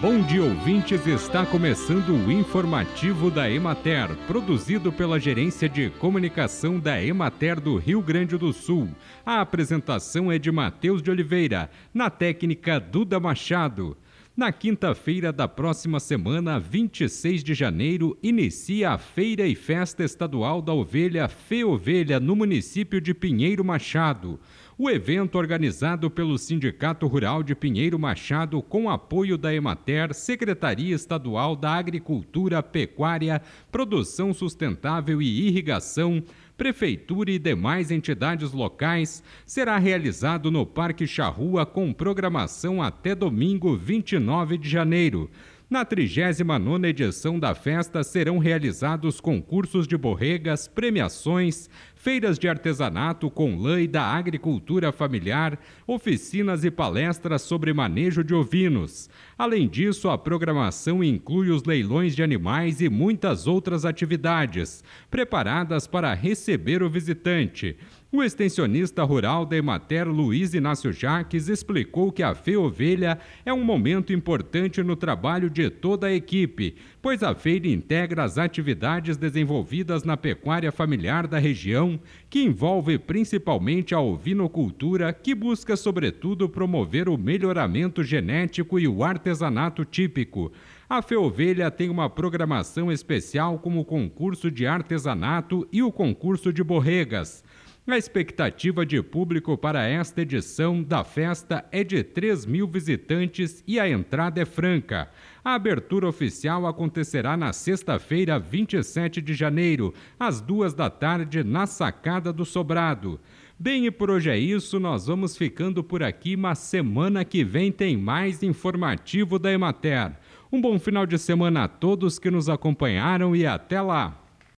Bom dia, ouvintes. Está começando o informativo da Emater, produzido pela Gerência de Comunicação da Emater do Rio Grande do Sul. A apresentação é de Matheus de Oliveira, na técnica Duda Machado. Na quinta-feira da próxima semana, 26 de janeiro, inicia a Feira e Festa Estadual da Ovelha Fê Ovelha no município de Pinheiro Machado. O evento, organizado pelo Sindicato Rural de Pinheiro Machado, com apoio da Emater, Secretaria Estadual da Agricultura, Pecuária, Produção Sustentável e Irrigação, Prefeitura e demais entidades locais, será realizado no Parque Charrua com programação até domingo 29 de janeiro. Na 39 edição da festa serão realizados concursos de borregas, premiações, feiras de artesanato com lã e da agricultura familiar, oficinas e palestras sobre manejo de ovinos. Além disso, a programação inclui os leilões de animais e muitas outras atividades, preparadas para receber o visitante. O extensionista rural da Emater, Luiz Inácio Jaques, explicou que a Feira Ovelha é um momento importante no trabalho de toda a equipe, pois a feira integra as atividades desenvolvidas na pecuária familiar da região, que envolve principalmente a ovinocultura, que busca, sobretudo, promover o melhoramento genético e o artesanato típico. A Feovelha tem uma programação especial como o concurso de artesanato e o concurso de borregas. A expectativa de público para esta edição da festa é de 3 mil visitantes e a entrada é franca. A abertura oficial acontecerá na sexta-feira, 27 de janeiro, às duas da tarde, na Sacada do Sobrado. Bem, e por hoje é isso, nós vamos ficando por aqui, mas semana que vem tem mais informativo da Emater. Um bom final de semana a todos que nos acompanharam e até lá!